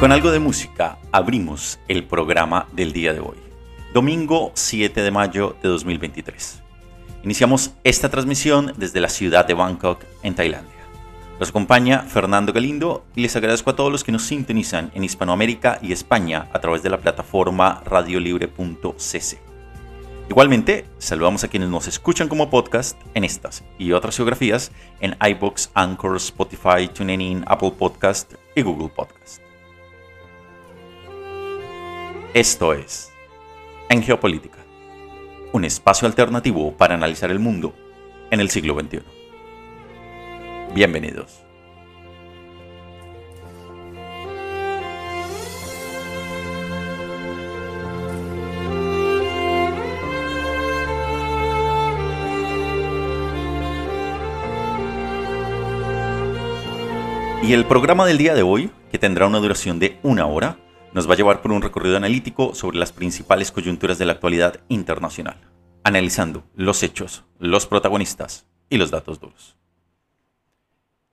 Con algo de música abrimos el programa del día de hoy, domingo 7 de mayo de 2023. Iniciamos esta transmisión desde la ciudad de Bangkok, en Tailandia. Los acompaña Fernando Galindo y les agradezco a todos los que nos sintonizan en Hispanoamérica y España a través de la plataforma radiolibre.cc. Igualmente, saludamos a quienes nos escuchan como podcast en estas y otras geografías en iBox, Anchor, Spotify, TuneIn, Apple Podcast y Google Podcast. Esto es En Geopolítica, un espacio alternativo para analizar el mundo en el siglo XXI. Bienvenidos. Y el programa del día de hoy, que tendrá una duración de una hora, nos va a llevar por un recorrido analítico sobre las principales coyunturas de la actualidad internacional, analizando los hechos, los protagonistas y los datos duros.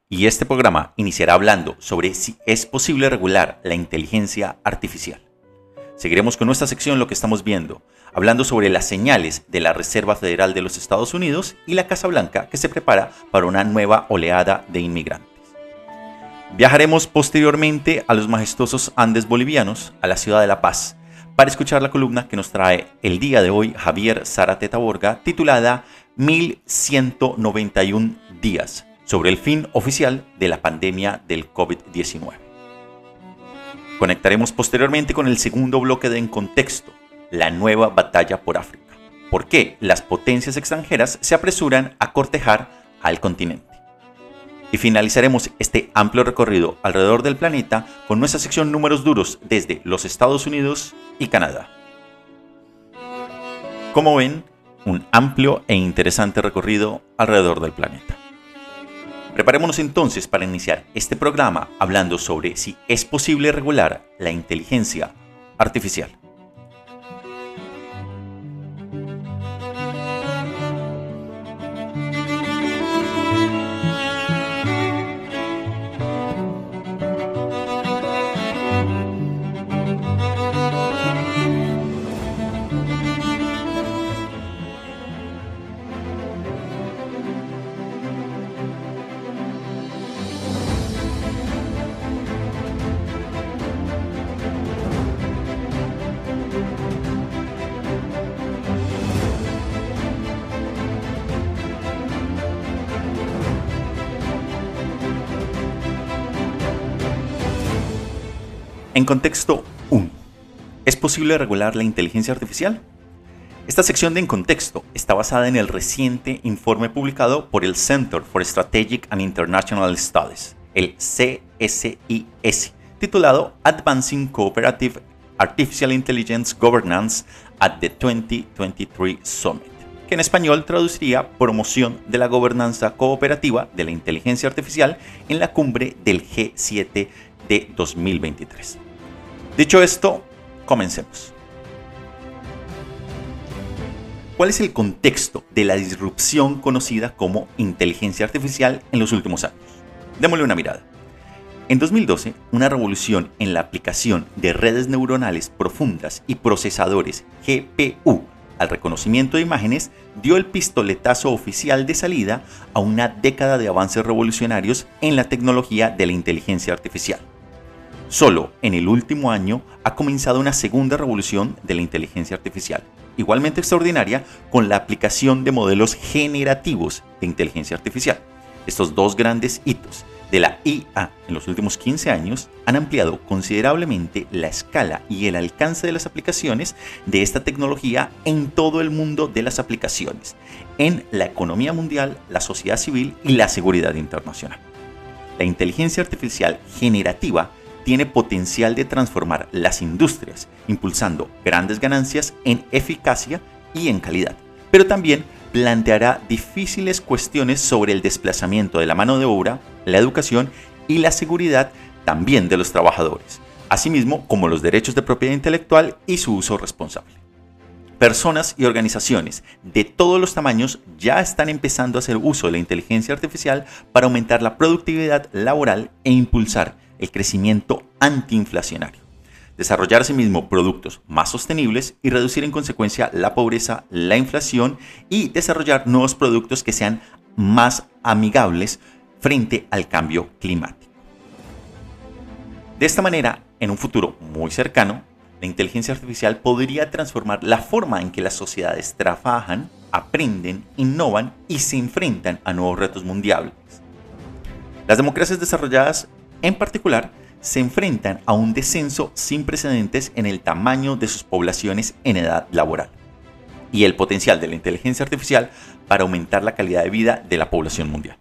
Y este programa iniciará hablando sobre si es posible regular la inteligencia artificial. Seguiremos con nuestra sección Lo que estamos viendo, hablando sobre las señales de la Reserva Federal de los Estados Unidos y la Casa Blanca que se prepara para una nueva oleada de inmigrantes. Viajaremos posteriormente a los majestuosos Andes bolivianos, a la ciudad de La Paz, para escuchar la columna que nos trae el día de hoy Javier Zárate Taborga, titulada 1191 días sobre el fin oficial de la pandemia del COVID-19. Conectaremos posteriormente con el segundo bloque de En Contexto, la nueva batalla por África. ¿Por qué las potencias extranjeras se apresuran a cortejar al continente? Y finalizaremos este amplio recorrido alrededor del planeta con nuestra sección Números Duros desde los Estados Unidos y Canadá. Como ven, un amplio e interesante recorrido alrededor del planeta. Preparémonos entonces para iniciar este programa hablando sobre si es posible regular la inteligencia artificial. En contexto 1. ¿Es posible regular la inteligencia artificial? Esta sección de En Contexto está basada en el reciente informe publicado por el Center for Strategic and International Studies, el CSIS, titulado Advancing Cooperative Artificial Intelligence Governance at the 2023 Summit, que en español traduciría Promoción de la Gobernanza Cooperativa de la Inteligencia Artificial en la cumbre del G7 de 2023. Dicho esto, comencemos. ¿Cuál es el contexto de la disrupción conocida como inteligencia artificial en los últimos años? Démosle una mirada. En 2012, una revolución en la aplicación de redes neuronales profundas y procesadores GPU al reconocimiento de imágenes dio el pistoletazo oficial de salida a una década de avances revolucionarios en la tecnología de la inteligencia artificial. Solo en el último año ha comenzado una segunda revolución de la inteligencia artificial, igualmente extraordinaria con la aplicación de modelos generativos de inteligencia artificial. Estos dos grandes hitos de la IA en los últimos 15 años han ampliado considerablemente la escala y el alcance de las aplicaciones de esta tecnología en todo el mundo de las aplicaciones, en la economía mundial, la sociedad civil y la seguridad internacional. La inteligencia artificial generativa tiene potencial de transformar las industrias, impulsando grandes ganancias en eficacia y en calidad, pero también planteará difíciles cuestiones sobre el desplazamiento de la mano de obra, la educación y la seguridad también de los trabajadores, asimismo como los derechos de propiedad intelectual y su uso responsable. Personas y organizaciones de todos los tamaños ya están empezando a hacer uso de la inteligencia artificial para aumentar la productividad laboral e impulsar el crecimiento antiinflacionario desarrollar asimismo productos más sostenibles y reducir en consecuencia la pobreza, la inflación y desarrollar nuevos productos que sean más amigables frente al cambio climático. De esta manera, en un futuro muy cercano, la inteligencia artificial podría transformar la forma en que las sociedades trabajan, aprenden, innovan y se enfrentan a nuevos retos mundiales. Las democracias desarrolladas, en particular, se enfrentan a un descenso sin precedentes en el tamaño de sus poblaciones en edad laboral y el potencial de la inteligencia artificial para aumentar la calidad de vida de la población mundial.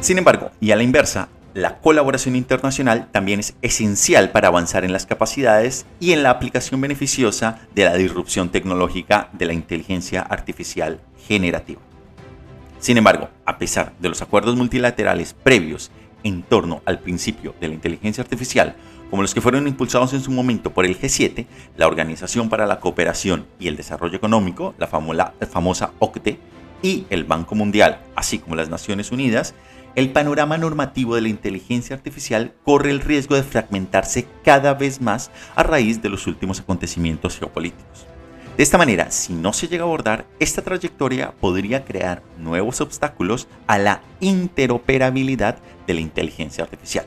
Sin embargo, y a la inversa, la colaboración internacional también es esencial para avanzar en las capacidades y en la aplicación beneficiosa de la disrupción tecnológica de la inteligencia artificial generativa. Sin embargo, a pesar de los acuerdos multilaterales previos en torno al principio de la inteligencia artificial, como los que fueron impulsados en su momento por el G7, la Organización para la Cooperación y el Desarrollo Económico, la famosa OCDE, y el Banco Mundial, así como las Naciones Unidas, el panorama normativo de la inteligencia artificial corre el riesgo de fragmentarse cada vez más a raíz de los últimos acontecimientos geopolíticos. De esta manera, si no se llega a abordar, esta trayectoria podría crear nuevos obstáculos a la interoperabilidad de la inteligencia artificial.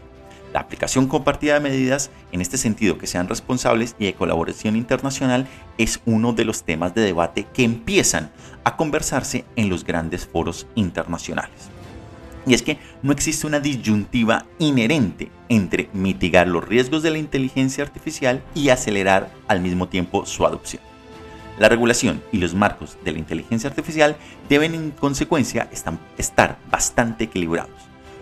La aplicación compartida de medidas en este sentido que sean responsables y de colaboración internacional es uno de los temas de debate que empiezan a conversarse en los grandes foros internacionales. Y es que no existe una disyuntiva inherente entre mitigar los riesgos de la inteligencia artificial y acelerar al mismo tiempo su adopción. La regulación y los marcos de la inteligencia artificial deben en consecuencia estar bastante equilibrados,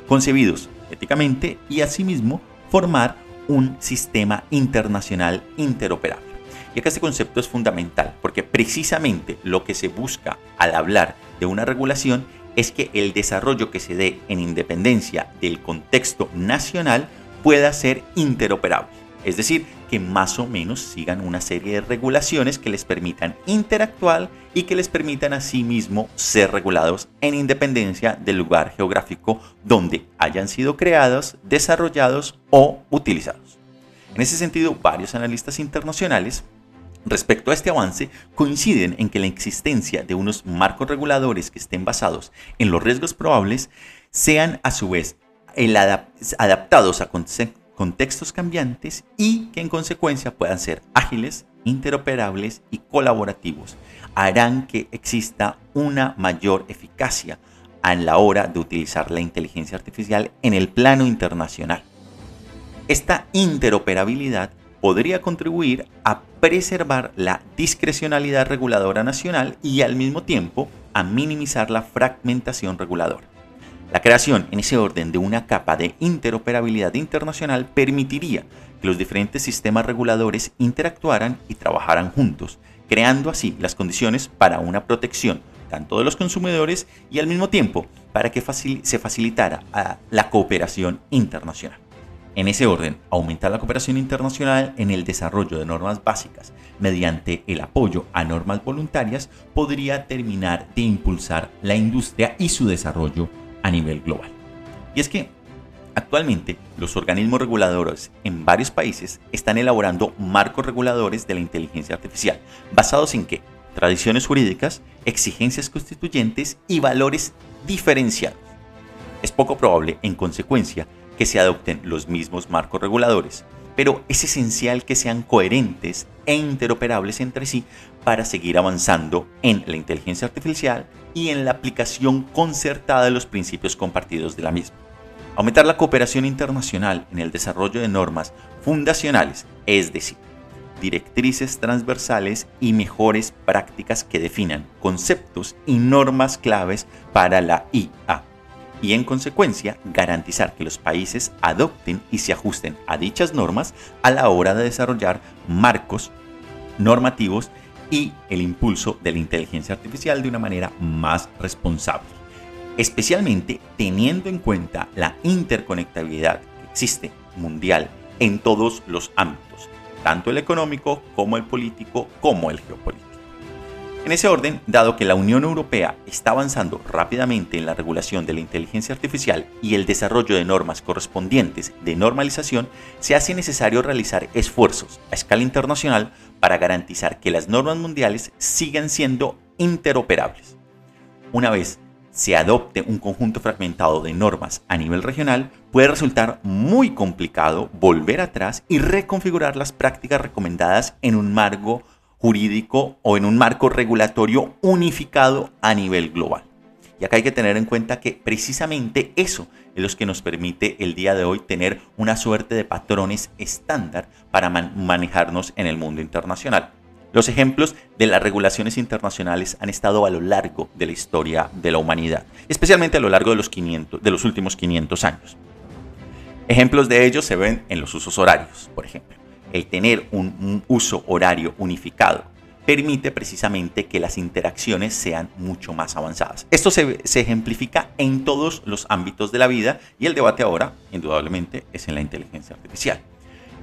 concebidos éticamente y asimismo formar un sistema internacional interoperable. Y acá este concepto es fundamental porque precisamente lo que se busca al hablar de una regulación es que el desarrollo que se dé en independencia del contexto nacional pueda ser interoperable. Es decir, más o menos sigan una serie de regulaciones que les permitan interactuar y que les permitan asimismo ser regulados en independencia del lugar geográfico donde hayan sido creados, desarrollados o utilizados. En ese sentido, varios analistas internacionales Respecto a este avance, coinciden en que la existencia de unos marcos reguladores que estén basados en los riesgos probables sean a su vez adaptados a conceptos contextos cambiantes y que en consecuencia puedan ser ágiles, interoperables y colaborativos. Harán que exista una mayor eficacia a la hora de utilizar la inteligencia artificial en el plano internacional. Esta interoperabilidad podría contribuir a preservar la discrecionalidad reguladora nacional y al mismo tiempo a minimizar la fragmentación reguladora. La creación en ese orden de una capa de interoperabilidad internacional permitiría que los diferentes sistemas reguladores interactuaran y trabajaran juntos, creando así las condiciones para una protección tanto de los consumidores y al mismo tiempo para que se facilitara la cooperación internacional. En ese orden, aumentar la cooperación internacional en el desarrollo de normas básicas mediante el apoyo a normas voluntarias podría terminar de impulsar la industria y su desarrollo a nivel global. Y es que actualmente los organismos reguladores en varios países están elaborando marcos reguladores de la inteligencia artificial, basados en qué? Tradiciones jurídicas, exigencias constituyentes y valores diferenciados. Es poco probable, en consecuencia, que se adopten los mismos marcos reguladores, pero es esencial que sean coherentes e interoperables entre sí para seguir avanzando en la inteligencia artificial y en la aplicación concertada de los principios compartidos de la misma. Aumentar la cooperación internacional en el desarrollo de normas fundacionales, es decir, directrices transversales y mejores prácticas que definan conceptos y normas claves para la IA. Y en consecuencia, garantizar que los países adopten y se ajusten a dichas normas a la hora de desarrollar marcos normativos y el impulso de la inteligencia artificial de una manera más responsable. Especialmente teniendo en cuenta la interconectabilidad que existe mundial en todos los ámbitos, tanto el económico como el político como el geopolítico. En ese orden, dado que la Unión Europea está avanzando rápidamente en la regulación de la inteligencia artificial y el desarrollo de normas correspondientes de normalización, se hace necesario realizar esfuerzos a escala internacional para garantizar que las normas mundiales sigan siendo interoperables. Una vez se adopte un conjunto fragmentado de normas a nivel regional, puede resultar muy complicado volver atrás y reconfigurar las prácticas recomendadas en un marco jurídico o en un marco regulatorio unificado a nivel global. Y acá hay que tener en cuenta que precisamente eso es lo que nos permite el día de hoy tener una suerte de patrones estándar para manejarnos en el mundo internacional. Los ejemplos de las regulaciones internacionales han estado a lo largo de la historia de la humanidad, especialmente a lo largo de los, 500, de los últimos 500 años. Ejemplos de ellos se ven en los usos horarios, por ejemplo el tener un, uso horario unificado permite precisamente que las interacciones sean mucho más avanzadas. Esto se, ejemplifica en todos los ámbitos de la vida y el debate ahora, indudablemente, es en la inteligencia artificial.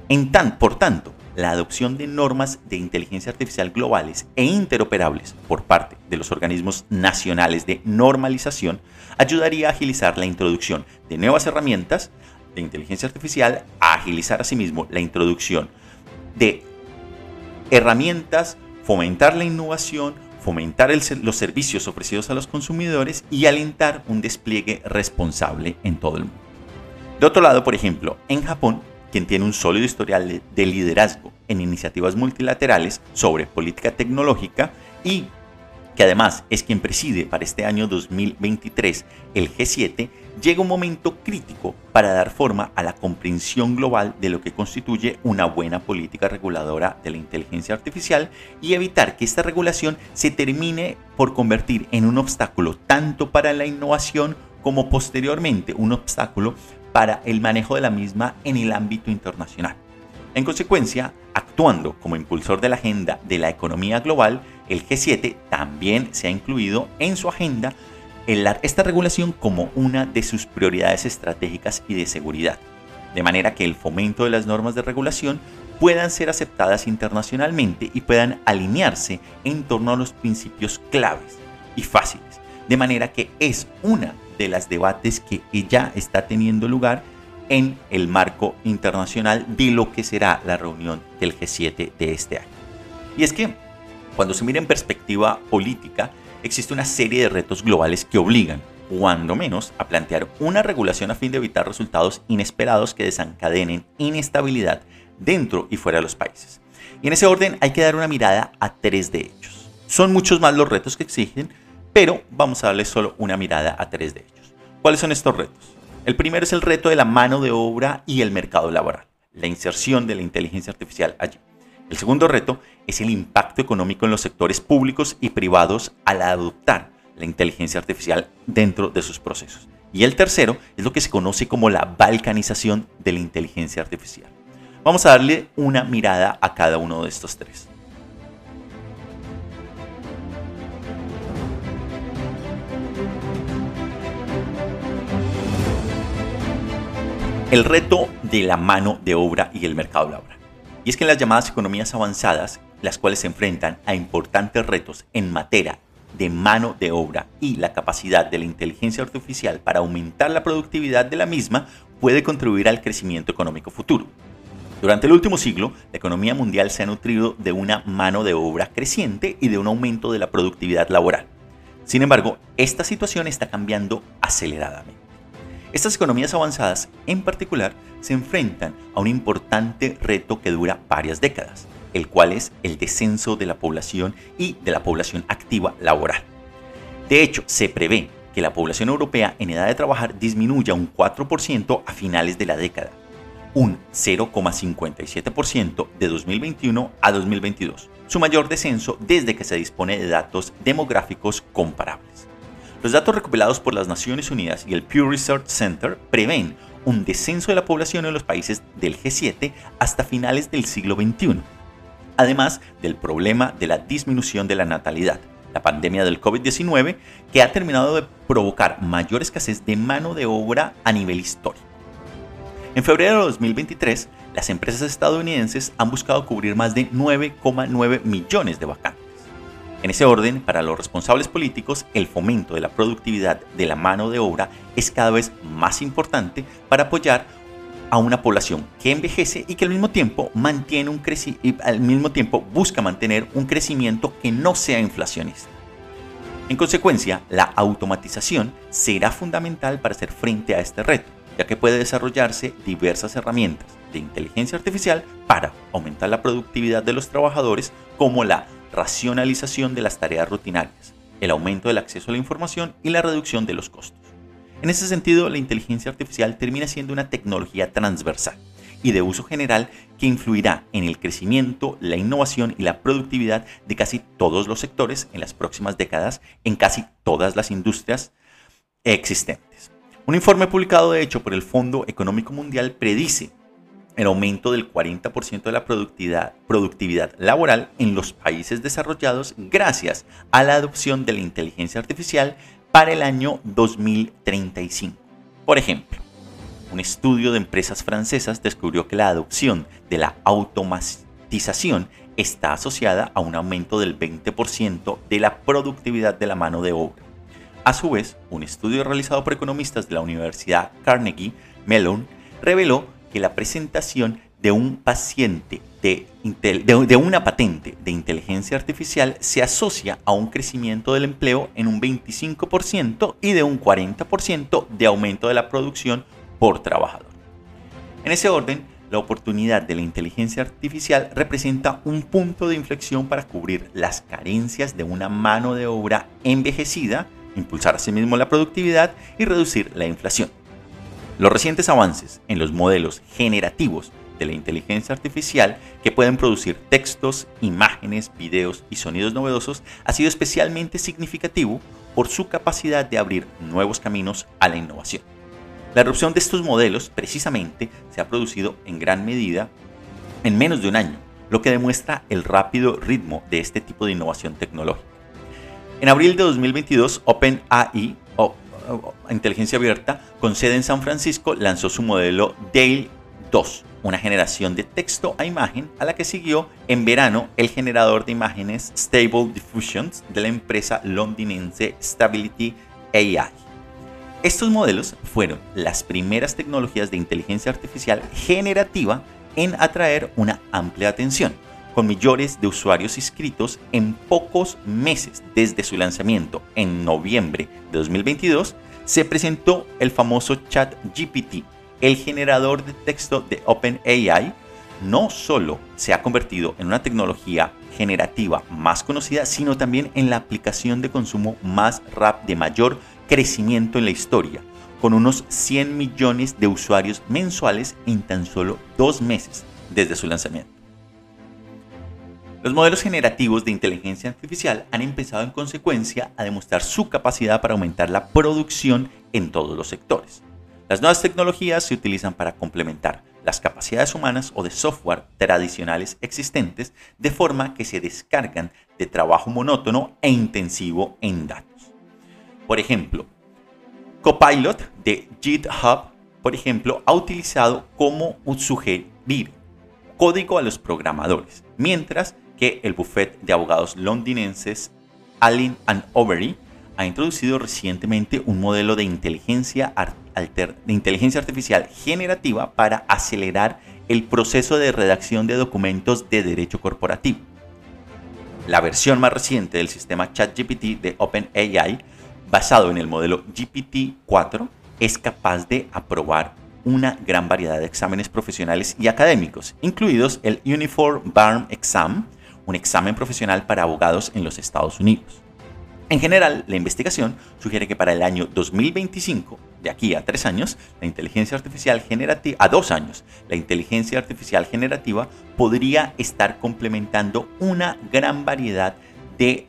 En tan, por tanto, la adopción de normas de inteligencia artificial globales e interoperables por parte de los organismos nacionales de normalización ayudaría a agilizar la introducción de nuevas herramientas de inteligencia artificial, a agilizar asimismo la introducción de herramientas, fomentar la innovación, fomentar los servicios ofrecidos a los consumidores y alentar un despliegue responsable en todo el mundo. De otro lado, por ejemplo, en Japón, quien tiene un sólido historial de liderazgo en iniciativas multilaterales sobre política tecnológica y que además es quien preside para este año 2023 el G7, llega un momento crítico para dar forma a la comprensión global de lo que constituye una buena política reguladora de la inteligencia artificial y evitar que esta regulación se termine por convertir en un obstáculo tanto para la innovación como posteriormente un obstáculo para el manejo de la misma en el ámbito internacional. En consecuencia, actuando como impulsor de la agenda de la economía global, el G7 también se ha incluido en su agenda esta regulación como una de sus prioridades estratégicas y de seguridad, de manera que el fomento de las normas de regulación puedan ser aceptadas internacionalmente y puedan alinearse en torno a los principios claves y fáciles, de manera que es una de las debates que ya está teniendo lugar en el marco internacional de lo que será la reunión del G7 de este año. Y es que cuando se mira en perspectiva política, existe una serie de retos globales que obligan, cuando menos, a plantear una regulación a fin de evitar resultados inesperados que desencadenen inestabilidad dentro y fuera de los países. Y en ese orden hay que dar una mirada a tres de ellos. Son muchos más los retos que exigen, pero vamos a darle solo una mirada a tres de ellos. ¿Cuáles son estos retos? El primero es el reto de la mano de obra y el mercado laboral, la inserción de la inteligencia artificial allí. El segundo reto es el impacto económico en los sectores públicos y privados al adoptar la inteligencia artificial dentro de sus procesos. Y el tercero es lo que se conoce como la balcanización de la inteligencia artificial. Vamos a darle una mirada a cada uno de estos tres. El reto de la mano de obra y el mercado laboral. Y es que en las llamadas economías avanzadas, las cuales se enfrentan a importantes retos en materia de mano de obra y la capacidad de la inteligencia artificial para aumentar la productividad de la misma, puede contribuir al crecimiento económico futuro. Durante el último siglo, la economía mundial se ha nutrido de una mano de obra creciente y de un aumento de la productividad laboral. Sin embargo, esta situación está cambiando aceleradamente. Estas economías avanzadas, en particular, se enfrentan a un importante reto que dura varias décadas, el cual es el descenso de la población y de la población activa laboral. De hecho, se prevé que la población europea en edad de trabajar disminuya un 4% a finales de la década, un 0,57% de 2021 a 2022, su mayor descenso desde que se dispone de datos demográficos comparables. Los datos recopilados por las Naciones Unidas y el Pew Research Center prevén un descenso de la población en los países del G7 hasta finales del siglo XXI, además del problema de la disminución de la natalidad, la pandemia del COVID-19, que ha terminado de provocar mayor escasez de mano de obra a nivel histórico. En febrero de 2023, las empresas estadounidenses han buscado cubrir más de 9,9 millones de vacantes. En ese orden, para los responsables políticos, el fomento de la productividad de la mano de obra es cada vez más importante para apoyar a una población que envejece y que al mismo tiempo mantiene un al mismo tiempo busca mantener un crecimiento que no sea inflacionista. En consecuencia, la automatización será fundamental para hacer frente a este reto, ya que puede desarrollarse diversas herramientas de inteligencia artificial para aumentar la productividad de los trabajadores como la racionalización de las tareas rutinarias, el aumento del acceso a la información y la reducción de los costos. En ese sentido, la inteligencia artificial termina siendo una tecnología transversal y de uso general que influirá en el crecimiento, la innovación y la productividad de casi todos los sectores en las próximas décadas en casi todas las industrias existentes. Un informe publicado de hecho por el Fondo Económico Mundial predice el aumento del 40% de la productividad, productividad, laboral en los países desarrollados gracias a la adopción de la inteligencia artificial para el año 2035. Por ejemplo, un estudio de empresas francesas descubrió que la adopción de la automatización está asociada a un aumento del 20% de la productividad de la mano de obra. A su vez, un estudio realizado por economistas de la Universidad Carnegie Mellon reveló que la presentación de un paciente de, una patente de inteligencia artificial se asocia a un crecimiento del empleo en un 25% y de un 40% de aumento de la producción por trabajador. En ese orden, la oportunidad de la inteligencia artificial representa un punto de inflexión para cubrir las carencias de una mano de obra envejecida, impulsar asimismo la productividad y reducir la inflación. Los recientes avances en los modelos generativos de la inteligencia artificial que pueden producir textos, imágenes, videos y sonidos novedosos ha sido especialmente significativo por su capacidad de abrir nuevos caminos a la innovación. La erupción de estos modelos precisamente se ha producido en gran medida en menos de un año, lo que demuestra el rápido ritmo de este tipo de innovación tecnológica. En abril de 2022, OpenAI inteligencia abierta con sede en San Francisco, lanzó su modelo Dale 2, una generación de texto a imagen a la que siguió en verano el generador de imágenes Stable Diffusions de la empresa londinense Stability AI. Estos modelos fueron las primeras tecnologías de inteligencia artificial generativa en atraer una amplia atención, con millones de usuarios inscritos en pocos meses desde su lanzamiento en noviembre de 2022 se presentó el famoso chat GPT, el generador de texto de OpenAI, no solo se ha convertido en una tecnología generativa más conocida, sino también en la aplicación de consumo más rap de mayor crecimiento en la historia, con unos 100 millones de usuarios mensuales en tan solo dos meses desde su lanzamiento. Los modelos generativos de inteligencia artificial han empezado en consecuencia a demostrar su capacidad para aumentar la producción en todos los sectores. Las nuevas tecnologías se utilizan para complementar las capacidades humanas o de software tradicionales existentes de forma que se descargan de trabajo monótono e intensivo en datos. Por ejemplo, Copilot de GitHub, por ejemplo, ha utilizado como sugerir código a los programadores, mientras que el buffet de abogados londinenses Allen and Overy ha introducido recientemente un modelo de inteligencia, de inteligencia artificial generativa para acelerar el proceso de redacción de documentos de derecho corporativo. La versión más reciente del sistema ChatGPT de OpenAI, basado en el modelo GPT-4, es capaz de aprobar una gran variedad de exámenes profesionales y académicos, incluidos el Uniform Bar Exam, un examen profesional para abogados en los Estados Unidos. En general, la investigación sugiere que para el año 2025, de aquí a tres años, la inteligencia artificial generativa, a dos años, la inteligencia artificial generativa podría estar complementando una gran variedad de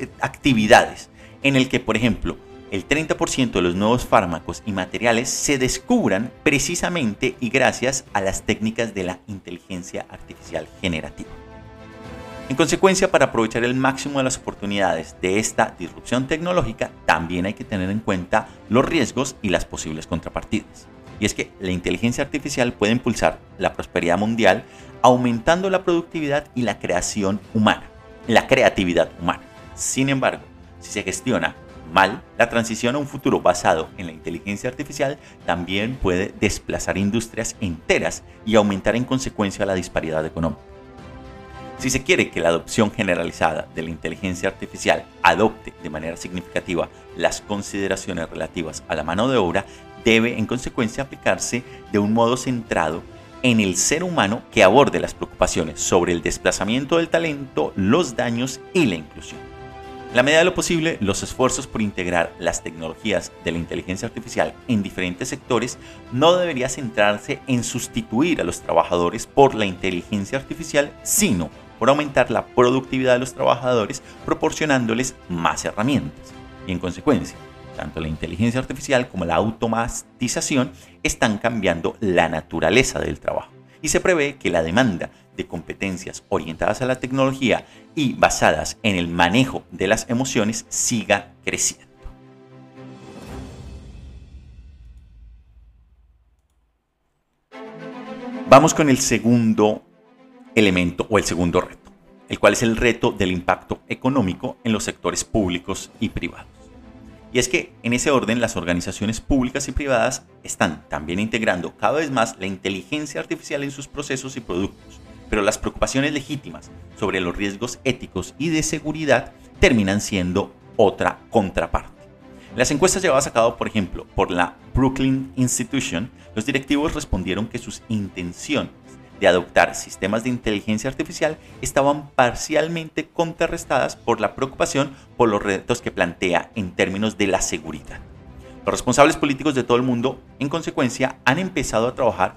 eh, actividades en el que, por ejemplo, el 30% de los nuevos fármacos y materiales se descubran precisamente y gracias a las técnicas de la inteligencia artificial generativa. En consecuencia, para aprovechar el máximo de las oportunidades de esta disrupción tecnológica, también hay que tener en cuenta los riesgos y las posibles contrapartidas. Y es que la inteligencia artificial puede impulsar la prosperidad mundial aumentando la productividad y la creación humana, la creatividad humana. Sin embargo, si se gestiona mal, la transición a un futuro basado en la inteligencia artificial también puede desplazar industrias enteras y aumentar en consecuencia la disparidad económica. Si se quiere que la adopción generalizada de la inteligencia artificial adopte de manera significativa las consideraciones relativas a la mano de obra, debe en consecuencia aplicarse de un modo centrado en el ser humano que aborde las preocupaciones sobre el desplazamiento del talento, los daños y la inclusión. En la medida de lo posible, los esfuerzos por integrar las tecnologías de la inteligencia artificial en diferentes sectores no debería centrarse en sustituir a los trabajadores por la inteligencia artificial, sino por aumentar la productividad de los trabajadores proporcionándoles más herramientas. Y en consecuencia, tanto la inteligencia artificial como la automatización están cambiando la naturaleza del trabajo. Y se prevé que la demanda de competencias orientadas a la tecnología y basadas en el manejo de las emociones siga creciendo. Vamos con el segundo elemento o el segundo reto, el cual es el reto del impacto económico en los sectores públicos y privados. Y es que en ese orden las organizaciones públicas y privadas están también integrando cada vez más la inteligencia artificial en sus procesos y productos, pero las preocupaciones legítimas sobre los riesgos éticos y de seguridad terminan siendo otra contraparte. las encuestas llevadas a cabo, por ejemplo, por la Brooklyn Institution, los directivos respondieron que sus intenciones de adoptar sistemas de inteligencia artificial estaban parcialmente contrarrestadas por la preocupación por los retos que plantea en términos de la seguridad. Los responsables políticos de todo el mundo, en consecuencia, han empezado a trabajar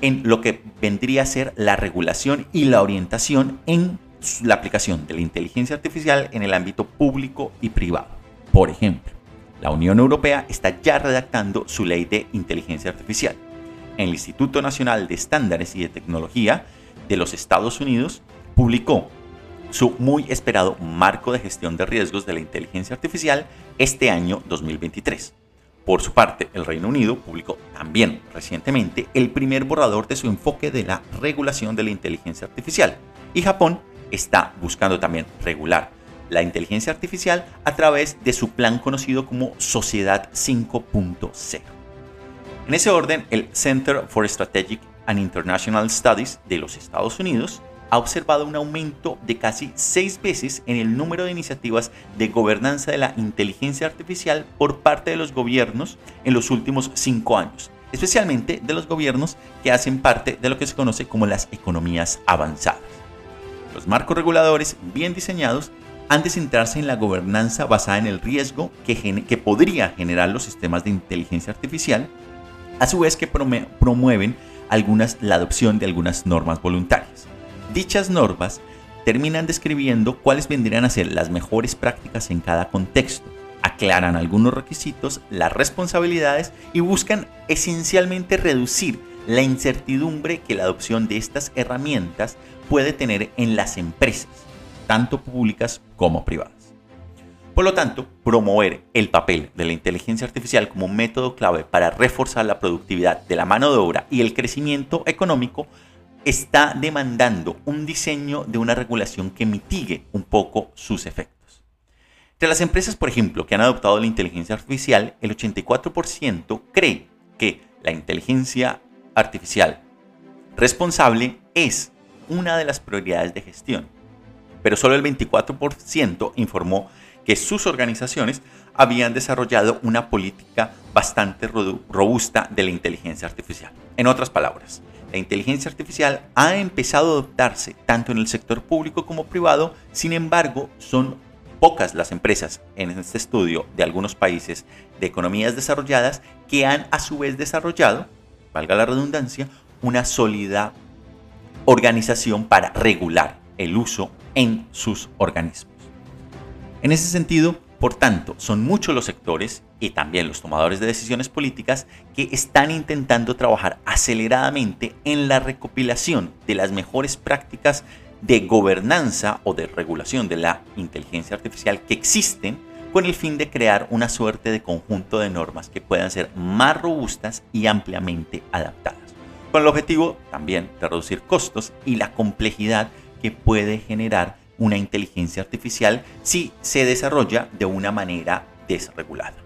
en lo que vendría a ser la regulación y la orientación en la aplicación de la inteligencia artificial en el ámbito público y privado. Por ejemplo, la Unión Europea está ya redactando su ley de inteligencia artificial el Instituto Nacional de Estándares y de Tecnología de los Estados Unidos publicó su muy esperado marco de gestión de riesgos de la inteligencia artificial este año 2023. Por su parte, el Reino Unido publicó también recientemente el primer borrador de su enfoque de la regulación de la inteligencia artificial. Y Japón está buscando también regular la inteligencia artificial a través de su plan conocido como Sociedad 5.0. En ese orden, el Center for Strategic and International Studies de los Estados Unidos ha observado un aumento de casi seis veces en el número de iniciativas de gobernanza de la inteligencia artificial por parte de los gobiernos en los últimos cinco años, especialmente de los gobiernos que hacen parte de lo que se conoce como las economías avanzadas. Los marcos reguladores bien diseñados han de centrarse en la gobernanza basada en el riesgo que, que podría generar los sistemas de inteligencia artificial a su vez que promueven la adopción de algunas normas voluntarias. Dichas normas terminan describiendo cuáles vendrían a ser las mejores prácticas en cada contexto, aclaran algunos requisitos, las responsabilidades y buscan esencialmente reducir la incertidumbre que la adopción de estas herramientas puede tener en las empresas, tanto públicas como privadas. Por lo tanto, promover el papel de la inteligencia artificial como método clave para reforzar la productividad de la mano de obra y el crecimiento económico está demandando un diseño de una regulación que mitigue un poco sus efectos. De las empresas, por ejemplo, que han adoptado la inteligencia artificial, el 84% cree que la inteligencia artificial responsable es una de las prioridades de gestión, pero solo el 24% informó que sus organizaciones habían desarrollado una política bastante robusta de la inteligencia artificial. En otras palabras, la inteligencia artificial ha empezado a adoptarse tanto en el sector público como privado, sin embargo, son pocas las empresas en este estudio de algunos países de economías desarrolladas que han a su vez desarrollado, valga la redundancia, una sólida organización para regular el uso en sus organismos. En ese sentido, por tanto, son muchos los sectores y también los tomadores de decisiones políticas que están intentando trabajar aceleradamente en la recopilación de las mejores prácticas de gobernanza o de regulación de la inteligencia artificial que existen con el fin de crear una suerte de conjunto de normas que puedan ser más robustas y ampliamente adaptadas, con el objetivo también de reducir costos y la complejidad que puede generar una inteligencia artificial si se desarrolla de una manera desregulada.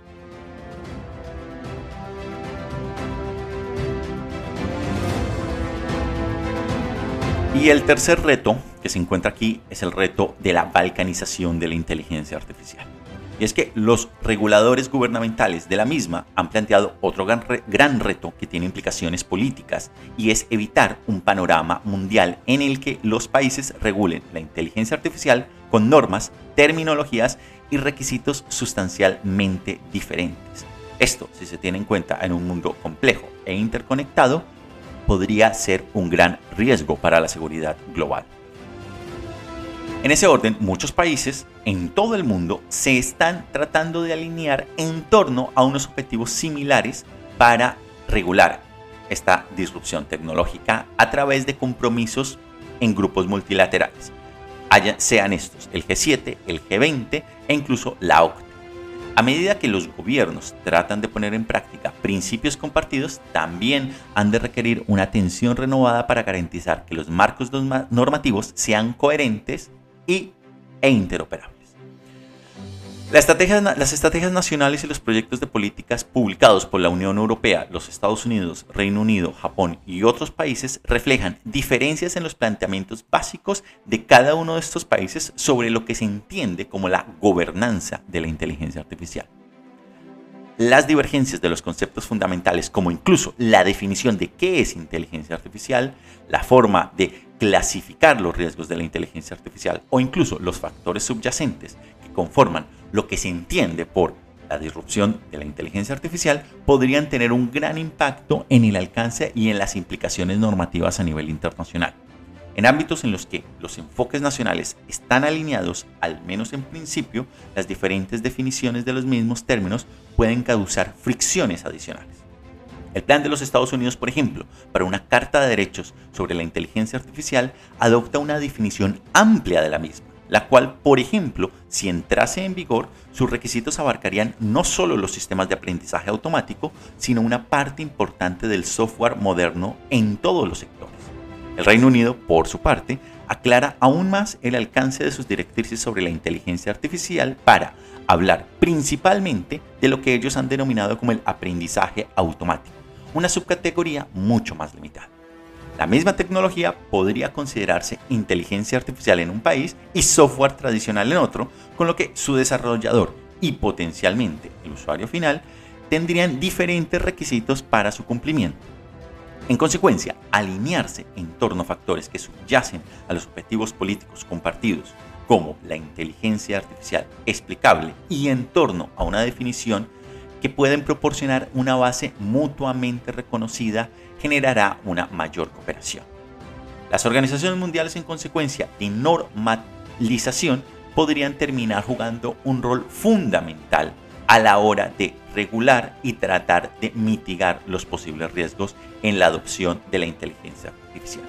Y el tercer reto que se encuentra aquí es el reto de la balcanización de la inteligencia artificial. Y es que los reguladores gubernamentales de la misma han planteado otro gran, reto que tiene implicaciones políticas y es evitar un panorama mundial en el que los países regulen la inteligencia artificial con normas, terminologías y requisitos sustancialmente diferentes. Esto, si se tiene en cuenta en un mundo complejo e interconectado, podría ser un gran riesgo para la seguridad global. En ese orden, muchos países en todo el mundo se están tratando de alinear en torno a unos objetivos similares para regular esta disrupción tecnológica a través de compromisos en grupos multilaterales, sean estos el G7, el G20 e incluso la OCDE. A medida que los gobiernos tratan de poner en práctica principios compartidos, también han de requerir una atención renovada para garantizar que los marcos normativos sean coherentes y, e interoperables. las estrategias nacionales y los proyectos de políticas publicados por la Unión Europea, los Estados Unidos, Reino Unido, Japón y otros países reflejan diferencias en los planteamientos básicos de cada uno de estos países sobre lo que se entiende como la gobernanza de la inteligencia artificial. Las divergencias de los conceptos fundamentales, como incluso la definición de qué es inteligencia artificial, la forma de clasificar los riesgos de la inteligencia artificial o incluso los factores subyacentes que conforman lo que se entiende por la disrupción de la inteligencia artificial podrían tener un gran impacto en el alcance y en las implicaciones normativas a nivel internacional. En ámbitos en los que los enfoques nacionales están alineados, al menos en principio, las diferentes definiciones de los mismos términos pueden causar fricciones adicionales. El plan de los Estados Unidos, por ejemplo, para una Carta de Derechos sobre la Inteligencia Artificial, adopta una definición amplia de la misma, la cual, por ejemplo, si entrase en vigor, sus requisitos abarcarían no solo los sistemas de aprendizaje automático, sino una parte importante del software moderno en todos los sectores. El Reino Unido, por su parte, aclara aún más el alcance de sus directrices sobre la inteligencia artificial para hablar principalmente de lo que ellos han denominado como el aprendizaje automático una subcategoría mucho más limitada. La misma tecnología podría considerarse inteligencia artificial en un país y software tradicional en otro, con lo que su desarrollador y potencialmente el usuario final tendrían diferentes requisitos para su cumplimiento. En consecuencia, alinearse en torno a factores que subyacen a los objetivos políticos compartidos, como la inteligencia artificial explicable, y en torno a una definición que pueden proporcionar una base mutuamente reconocida generará una mayor cooperación. Las organizaciones mundiales en consecuencia de normalización podrían terminar jugando un rol fundamental a la hora de regular y tratar de mitigar los posibles riesgos en la adopción de la inteligencia artificial.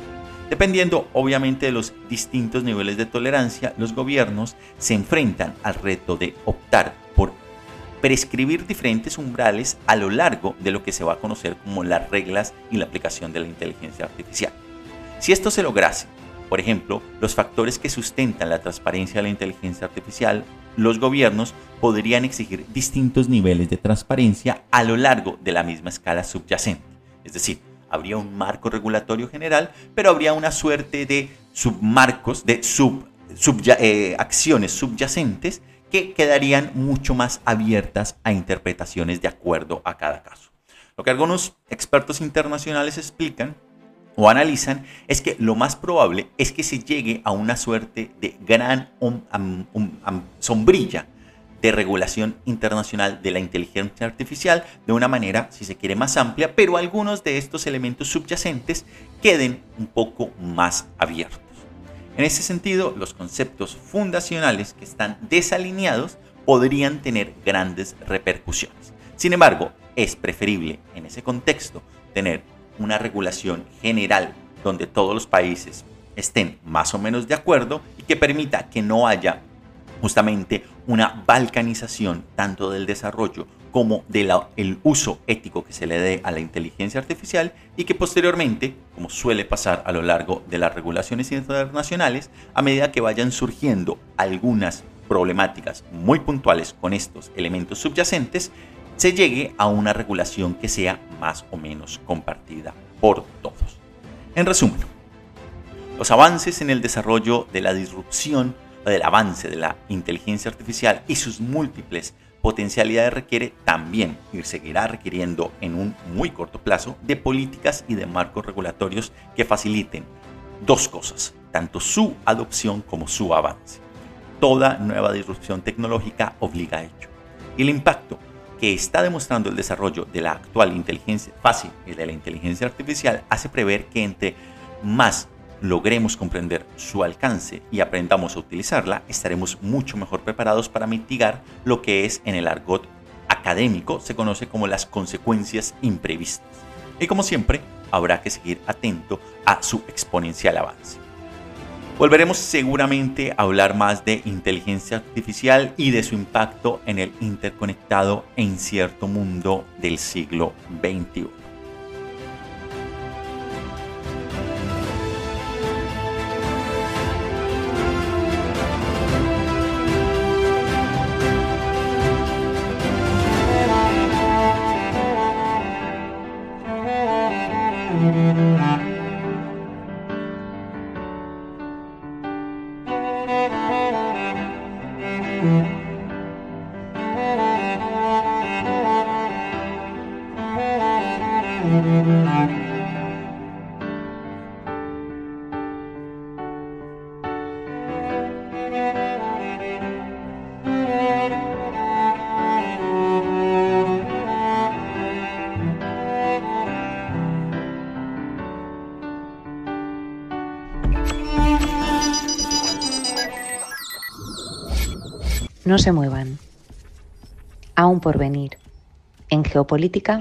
Dependiendo obviamente de los distintos niveles de tolerancia, los gobiernos se enfrentan al reto de optar por prescribir diferentes umbrales a lo largo de lo que se va a conocer como las reglas y la aplicación de la inteligencia artificial. Si esto se lograse, por ejemplo, los factores que sustentan la transparencia de la inteligencia artificial, los gobiernos podrían exigir distintos niveles de transparencia a lo largo de la misma escala subyacente. Es decir, habría un marco regulatorio general, pero habría una suerte de submarcos, de sub, eh, acciones subyacentes que quedarían mucho más abiertas a interpretaciones de acuerdo a cada caso. Lo que algunos expertos internacionales explican o analizan es que lo más probable es que se llegue a una suerte de gran sombrilla de regulación internacional de la inteligencia artificial de una manera, si se quiere, más amplia, pero algunos de estos elementos subyacentes queden un poco más abiertos. En ese sentido, los conceptos fundacionales que están desalineados podrían tener grandes repercusiones. Sin embargo, es preferible en ese contexto tener una regulación general donde todos los países estén más o menos de acuerdo y que permita que no haya justamente una balcanización tanto del desarrollo como del uso ético que se le dé a la inteligencia artificial y que posteriormente, como suele pasar a lo largo de las regulaciones internacionales, a medida que vayan surgiendo algunas problemáticas muy puntuales con estos elementos subyacentes, se llegue a una regulación que sea más o menos compartida por todos. En resumen, los avances en el desarrollo de la disrupción del avance de la inteligencia artificial y sus múltiples potencialidades requiere también y seguirá requiriendo en un muy corto plazo de políticas y de marcos regulatorios que faciliten dos cosas, tanto su adopción como su avance. Toda nueva disrupción tecnológica obliga a ello. Y el impacto que está demostrando el desarrollo de la actual inteligencia fácil y de la inteligencia artificial hace prever que entre más logremos comprender su alcance y aprendamos a utilizarla, estaremos mucho mejor preparados para mitigar lo que es en el argot académico se conoce como las consecuencias imprevistas. Y como siempre, habrá que seguir atento a su exponencial avance. Volveremos seguramente a hablar más de inteligencia artificial y de su impacto en el interconectado e incierto mundo del siglo XXI. No se muevan. Aún por venir. En geopolítica.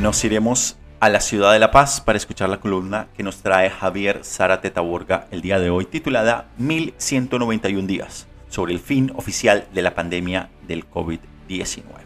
Nos iremos a la ciudad de La Paz para escuchar la columna que nos trae Javier Zárate Taborga el día de hoy, titulada 1191 días, sobre el fin oficial de la pandemia del COVID-19.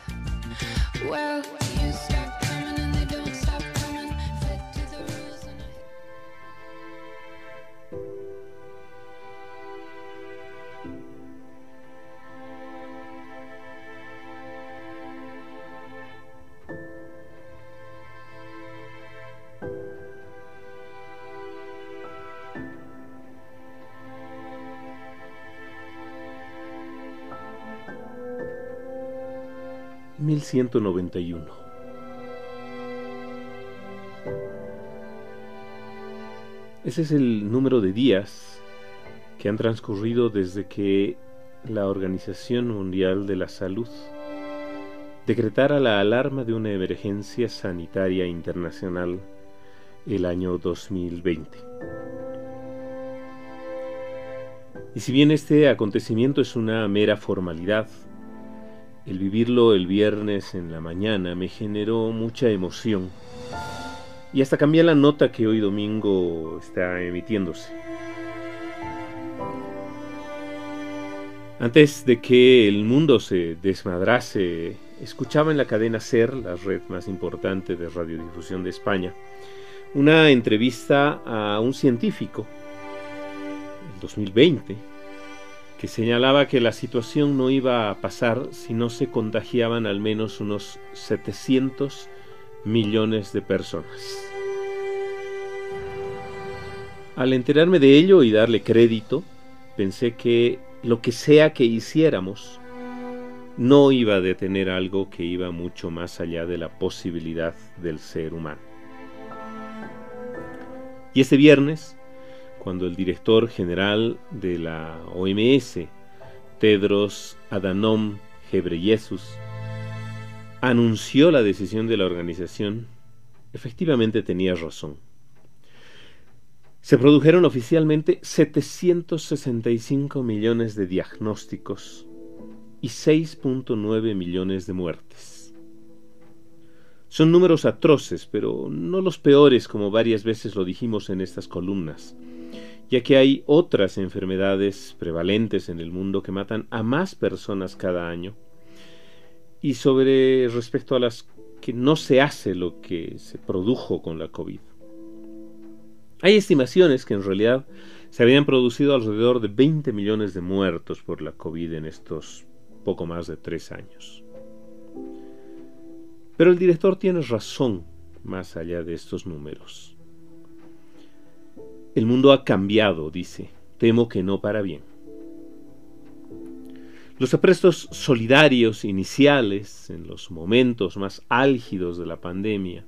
1191. Ese es el número de días que han transcurrido desde que la Organización Mundial de la Salud decretara la alarma de una emergencia sanitaria internacional el año 2020. Y si bien este acontecimiento es una mera formalidad, el vivirlo el viernes en la mañana me generó mucha emoción. Y hasta cambié la nota que hoy domingo está emitiéndose. Antes de que el mundo se desmadrase, escuchaba en la cadena SER, la red más importante de radiodifusión de España, una entrevista a un científico, el 2020, que señalaba que la situación no iba a pasar si no se contagiaban al menos unos 700 millones de personas. Al enterarme de ello y darle crédito, pensé que lo que sea que hiciéramos no iba a detener algo que iba mucho más allá de la posibilidad del ser humano. Y este viernes, cuando el director general de la OMS, Tedros Adhanom Ghebreyesus, anunció la decisión de la organización, efectivamente tenía razón. Se produjeron oficialmente 765 millones de diagnósticos y 6.9 millones de muertes. Son números atroces, pero no los peores como varias veces lo dijimos en estas columnas ya que hay otras enfermedades prevalentes en el mundo que matan a más personas cada año. Y sobre respecto a las que no se hace lo que se produjo con la COVID. Hay estimaciones que en realidad se habían producido alrededor de 20 millones de muertos por la COVID en estos poco más de tres años. Pero el director tiene razón más allá de estos números. El mundo ha cambiado, dice. Temo que no para bien. Los aprestos solidarios iniciales, en los momentos más álgidos de la pandemia,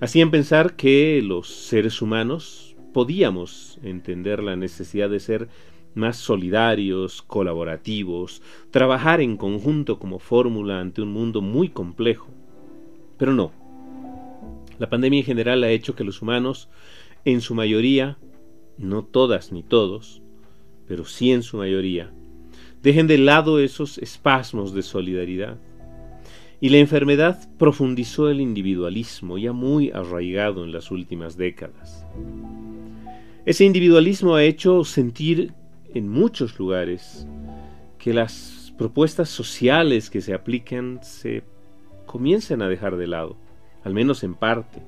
hacían pensar que los seres humanos podíamos entender la necesidad de ser más solidarios, colaborativos, trabajar en conjunto como fórmula ante un mundo muy complejo. Pero no. La pandemia en general ha hecho que los humanos en su mayoría, no todas ni todos, pero sí en su mayoría, dejen de lado esos espasmos de solidaridad. Y la enfermedad profundizó el individualismo, ya muy arraigado en las últimas décadas. Ese individualismo ha hecho sentir en muchos lugares que las propuestas sociales que se aplican se comiencen a dejar de lado, al menos en parte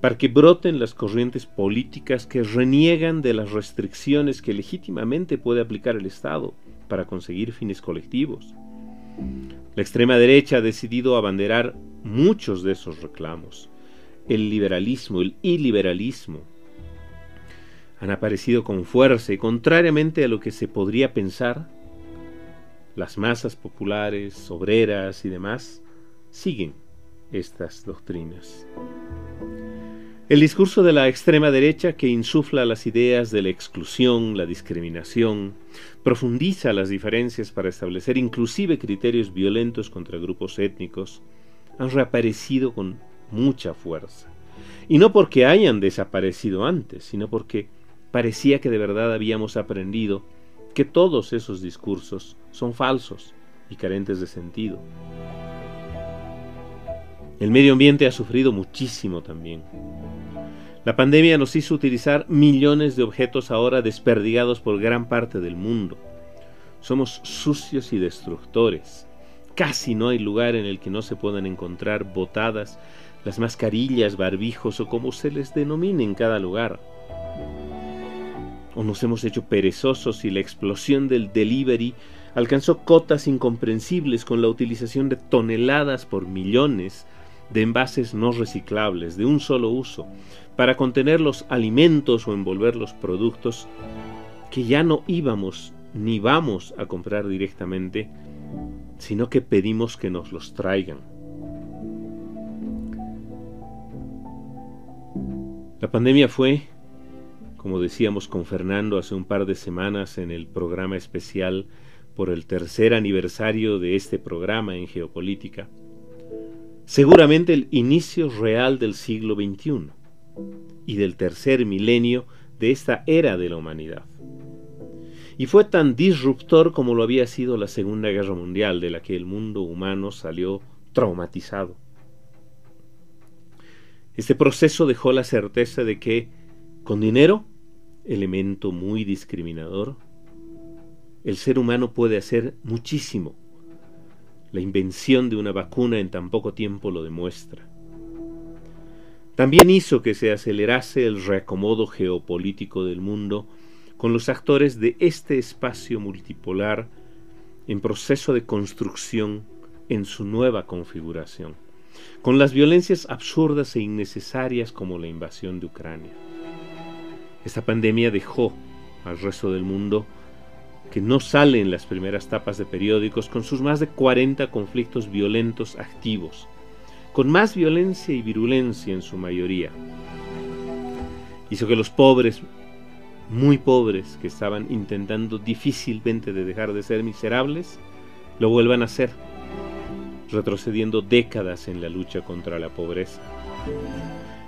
para que broten las corrientes políticas que reniegan de las restricciones que legítimamente puede aplicar el Estado para conseguir fines colectivos. La extrema derecha ha decidido abanderar muchos de esos reclamos. El liberalismo, el iliberalismo, han aparecido con fuerza y contrariamente a lo que se podría pensar, las masas populares, obreras y demás siguen estas doctrinas. El discurso de la extrema derecha que insufla las ideas de la exclusión, la discriminación, profundiza las diferencias para establecer inclusive criterios violentos contra grupos étnicos, han reaparecido con mucha fuerza. Y no porque hayan desaparecido antes, sino porque parecía que de verdad habíamos aprendido que todos esos discursos son falsos y carentes de sentido. El medio ambiente ha sufrido muchísimo también. La pandemia nos hizo utilizar millones de objetos ahora desperdigados por gran parte del mundo. Somos sucios y destructores. Casi no hay lugar en el que no se puedan encontrar botadas las mascarillas, barbijos o como se les denomine en cada lugar. O nos hemos hecho perezosos y la explosión del delivery alcanzó cotas incomprensibles con la utilización de toneladas por millones de envases no reciclables de un solo uso para contener los alimentos o envolver los productos que ya no íbamos ni vamos a comprar directamente, sino que pedimos que nos los traigan. La pandemia fue, como decíamos con Fernando hace un par de semanas en el programa especial por el tercer aniversario de este programa en geopolítica, seguramente el inicio real del siglo XXI y del tercer milenio de esta era de la humanidad. y fue tan disruptor como lo había sido la Segunda Guerra Mundial, de la que el mundo humano salió traumatizado. Este proceso dejó la certeza de que, con dinero, elemento muy discriminador, el ser humano puede hacer muchísimo. La invención de una vacuna en tan poco tiempo lo demuestra. También hizo que se acelerase el reacomodo geopolítico del mundo con los actores de este espacio multipolar en proceso de construcción en su nueva configuración, con las violencias absurdas e innecesarias como la invasión de Ucrania. Esta pandemia dejó al resto del mundo que no sale en las primeras tapas de periódicos con sus más de 40 conflictos violentos activos, con más violencia y virulencia en su mayoría. Hizo que los pobres, muy pobres, que estaban intentando difícilmente de dejar de ser miserables, lo vuelvan a ser, retrocediendo décadas en la lucha contra la pobreza.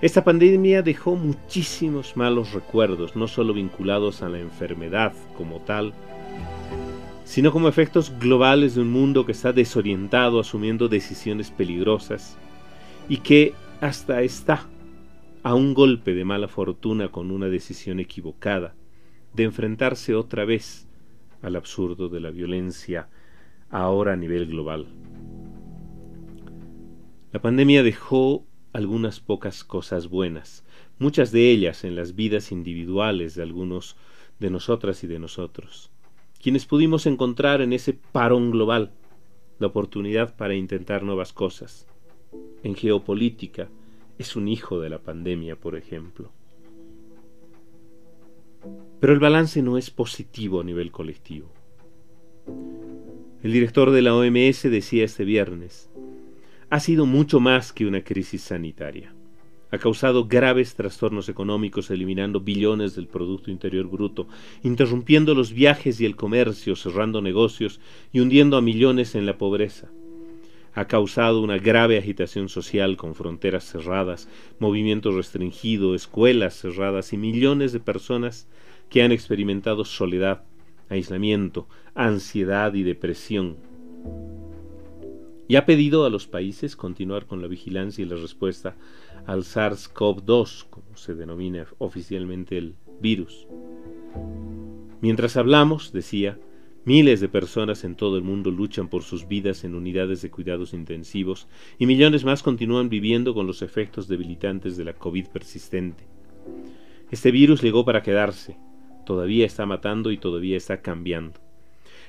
Esta pandemia dejó muchísimos malos recuerdos, no solo vinculados a la enfermedad como tal, sino como efectos globales de un mundo que está desorientado asumiendo decisiones peligrosas y que hasta está a un golpe de mala fortuna con una decisión equivocada de enfrentarse otra vez al absurdo de la violencia ahora a nivel global. La pandemia dejó algunas pocas cosas buenas, muchas de ellas en las vidas individuales de algunos de nosotras y de nosotros quienes pudimos encontrar en ese parón global la oportunidad para intentar nuevas cosas. En geopolítica es un hijo de la pandemia, por ejemplo. Pero el balance no es positivo a nivel colectivo. El director de la OMS decía este viernes, ha sido mucho más que una crisis sanitaria ha causado graves trastornos económicos, eliminando billones del Producto Interior Bruto, interrumpiendo los viajes y el comercio, cerrando negocios y hundiendo a millones en la pobreza. Ha causado una grave agitación social con fronteras cerradas, movimiento restringido, escuelas cerradas y millones de personas que han experimentado soledad, aislamiento, ansiedad y depresión y ha pedido a los países continuar con la vigilancia y la respuesta al SARS-CoV-2, como se denomina oficialmente el virus. Mientras hablamos, decía, miles de personas en todo el mundo luchan por sus vidas en unidades de cuidados intensivos y millones más continúan viviendo con los efectos debilitantes de la COVID persistente. Este virus llegó para quedarse, todavía está matando y todavía está cambiando.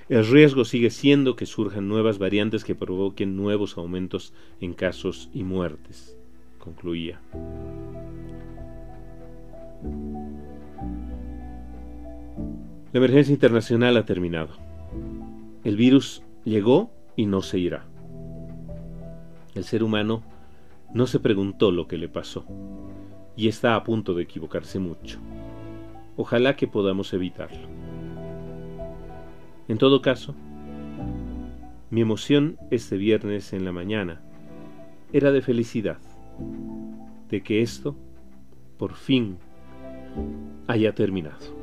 El riesgo sigue siendo que surjan nuevas variantes que provoquen nuevos aumentos en casos y muertes concluía. La emergencia internacional ha terminado. El virus llegó y no se irá. El ser humano no se preguntó lo que le pasó y está a punto de equivocarse mucho. Ojalá que podamos evitarlo. En todo caso, mi emoción este viernes en la mañana era de felicidad de que esto por fin haya terminado.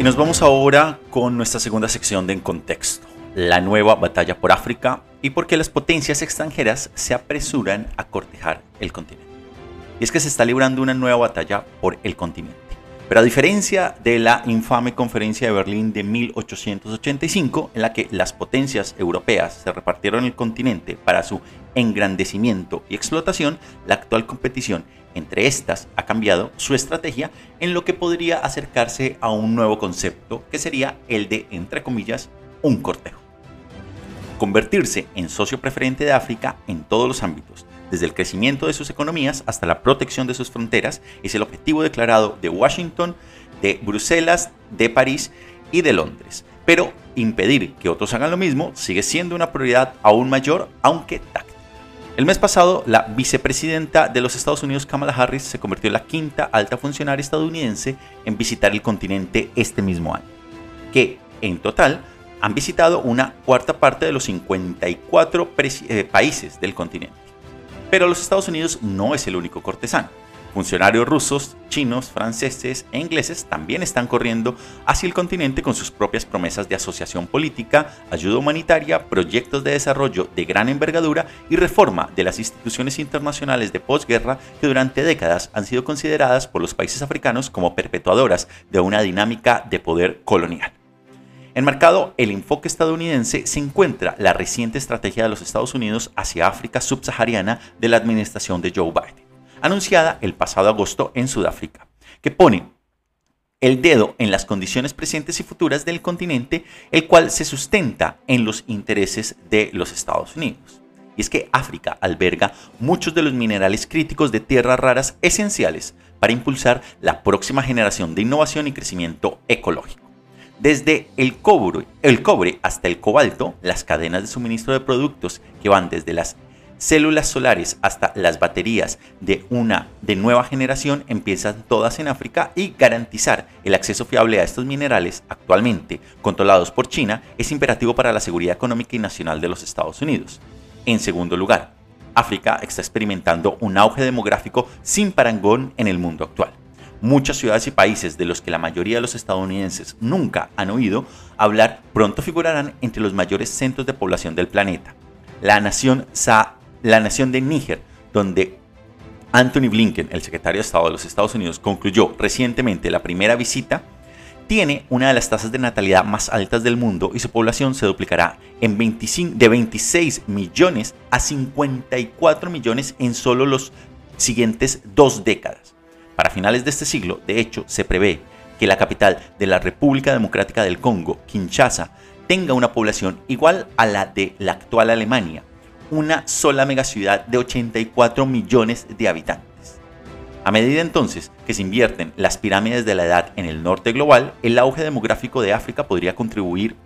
Y nos vamos ahora con nuestra segunda sección de En Contexto, la nueva batalla por África y por qué las potencias extranjeras se apresuran a cortejar el continente y es que se está librando una nueva batalla por el continente. Pero a diferencia de la infame conferencia de Berlín de 1885, en la que las potencias europeas se repartieron el continente para su engrandecimiento y explotación, la actual competición entre estas ha cambiado su estrategia en lo que podría acercarse a un nuevo concepto que sería el de, entre comillas, un cortejo. convertirse en socio preferente de África en todos los ámbitos, desde el crecimiento de sus economías hasta la protección de sus fronteras, es el objetivo declarado de Washington, de Bruselas, de París y de Londres. Pero impedir que otros hagan lo mismo sigue siendo una prioridad aún mayor, aunque. El mes pasado, la vicepresidenta de los Estados Unidos, Kamala Harris, se convirtió en la quinta alta funcionaria estadounidense en visitar el continente este mismo año, que en total han visitado una cuarta parte de los 54 eh, países del continente. Pero los Estados Unidos no es el único cortesano. Funcionarios rusos, chinos, franceses e ingleses también están corriendo hacia el continente con sus propias promesas de asociación política, ayuda humanitaria, proyectos de desarrollo de gran envergadura y reforma de las instituciones internacionales de posguerra que durante décadas han sido consideradas por los países africanos como perpetuadoras de una dinámica de poder colonial. Enmarcado el enfoque estadounidense se encuentra la reciente estrategia de los Estados Unidos hacia África subsahariana de la administración de Joe Biden anunciada el pasado agosto en Sudáfrica, que pone el dedo en las condiciones presentes y futuras del continente, el cual se sustenta en los intereses de los Estados Unidos. Y es que África alberga muchos de los minerales críticos de tierras raras esenciales para impulsar la próxima generación de innovación y crecimiento ecológico. Desde el cobre, el cobre hasta el cobalto, las cadenas de suministro de productos que van desde las células solares hasta las baterías de una de nueva generación empiezan todas en África y garantizar el acceso fiable a estos minerales actualmente controlados por China es imperativo para la seguridad económica y nacional de los Estados Unidos. En segundo lugar, África está experimentando un auge demográfico sin parangón en el mundo actual. Muchas ciudades y países de los que la mayoría de los estadounidenses nunca han oído hablar pronto figurarán entre los mayores centros de población del planeta. La nación Sa la nación de Níger, donde Anthony Blinken, el secretario de Estado de los Estados Unidos, concluyó recientemente la primera visita, tiene una de las tasas de natalidad más altas del mundo y su población se duplicará en 25, de 26 millones a 54 millones en solo los siguientes dos décadas. Para finales de este siglo, de hecho, se prevé que la capital de la República Democrática del Congo, Kinshasa, tenga una población igual a la de la actual Alemania, una sola megaciudad de 84 millones de habitantes. A medida entonces que se invierten las pirámides de la edad en el norte global, el auge demográfico de África podría contribuir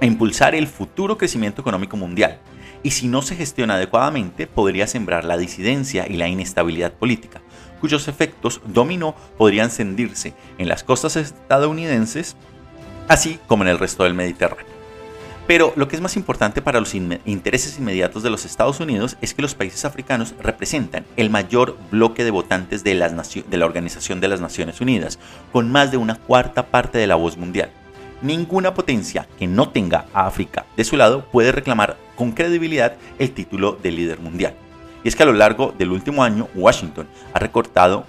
a impulsar el futuro crecimiento económico mundial, y si no se gestiona adecuadamente podría sembrar la disidencia y la inestabilidad política, cuyos efectos dominó podrían sentirse en las costas estadounidenses, así como en el resto del Mediterráneo. Pero lo que es más importante para los intereses inmediatos de los Estados Unidos es que los países africanos representan el mayor bloque de votantes de, la Organización de las Naciones Unidas, con más de una cuarta parte de la voz mundial. Ninguna potencia que no tenga a África de su lado puede reclamar con credibilidad el título de líder mundial. Y es que a lo largo del último año Washington ha recordado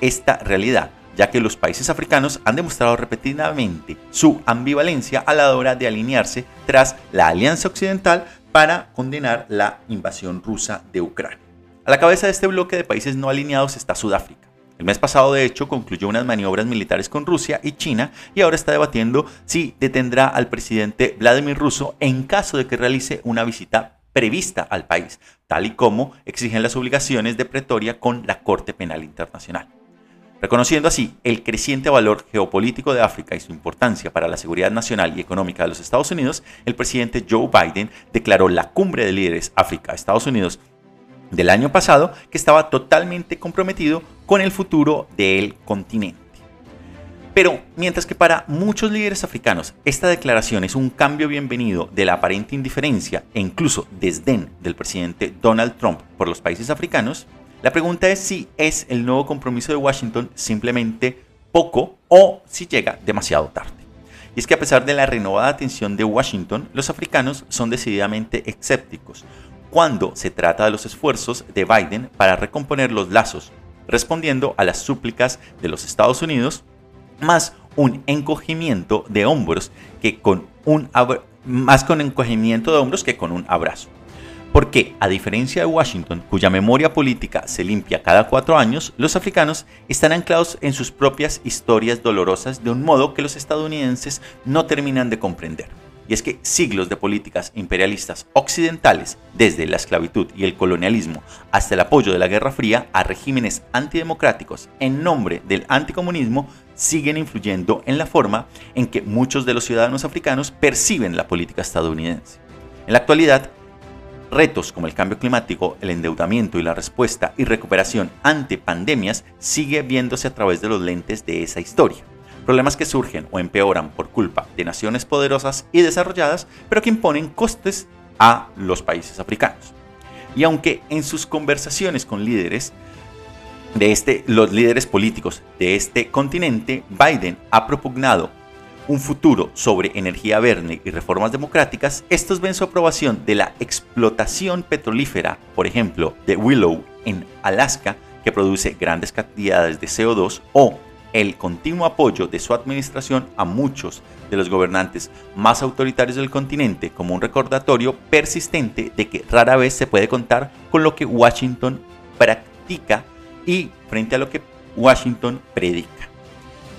esta realidad ya que los países africanos han demostrado repetidamente su ambivalencia a la hora de alinearse tras la Alianza Occidental para condenar la invasión rusa de Ucrania. A la cabeza de este bloque de países no alineados está Sudáfrica. El mes pasado, de hecho, concluyó unas maniobras militares con Rusia y China y ahora está debatiendo si detendrá al presidente Vladimir Russo en caso de que realice una visita prevista al país, tal y como exigen las obligaciones de Pretoria con la Corte Penal Internacional. Reconociendo así el creciente valor geopolítico de África y su importancia para la seguridad nacional y económica de los Estados Unidos, el presidente Joe Biden declaró la cumbre de líderes África-Estados Unidos del año pasado que estaba totalmente comprometido con el futuro del continente. Pero mientras que para muchos líderes africanos esta declaración es un cambio bienvenido de la aparente indiferencia e incluso desdén del presidente Donald Trump por los países africanos, la pregunta es si es el nuevo compromiso de Washington simplemente poco o si llega demasiado tarde. Y es que a pesar de la renovada atención de Washington, los africanos son decididamente escépticos cuando se trata de los esfuerzos de Biden para recomponer los lazos, respondiendo a las súplicas de los Estados Unidos, más un encogimiento de hombros que con un más con encogimiento de hombros que con un abrazo. Porque, a diferencia de Washington, cuya memoria política se limpia cada cuatro años, los africanos están anclados en sus propias historias dolorosas de un modo que los estadounidenses no terminan de comprender. y es que siglos de políticas imperialistas occidentales, desde la esclavitud y el colonialismo hasta el apoyo de la Guerra Fría a regímenes antidemocráticos en nombre del anticomunismo, siguen influyendo en la forma en que muchos de los ciudadanos africanos perciben la política estadounidense. En la actualidad, retos como el cambio climático, el endeudamiento y la respuesta y recuperación ante pandemias sigue viéndose a través de los lentes de esa historia problemas que surgen o empeoran por culpa de naciones poderosas y desarrolladas, pero que imponen costes a los países africanos. Y aunque en sus conversaciones con líderes de este, los líderes políticos de este continente, Biden ha propugnado un futuro sobre energía verde y reformas democráticas, estos ven su aprobación de la explotación petrolífera, por ejemplo, de Willow en Alaska, que produce grandes cantidades de CO2, o el continuo apoyo de su administración a muchos de los gobernantes más autoritarios del continente como un recordatorio persistente de que rara vez se puede contar con lo que Washington practica y frente a lo que Washington predica.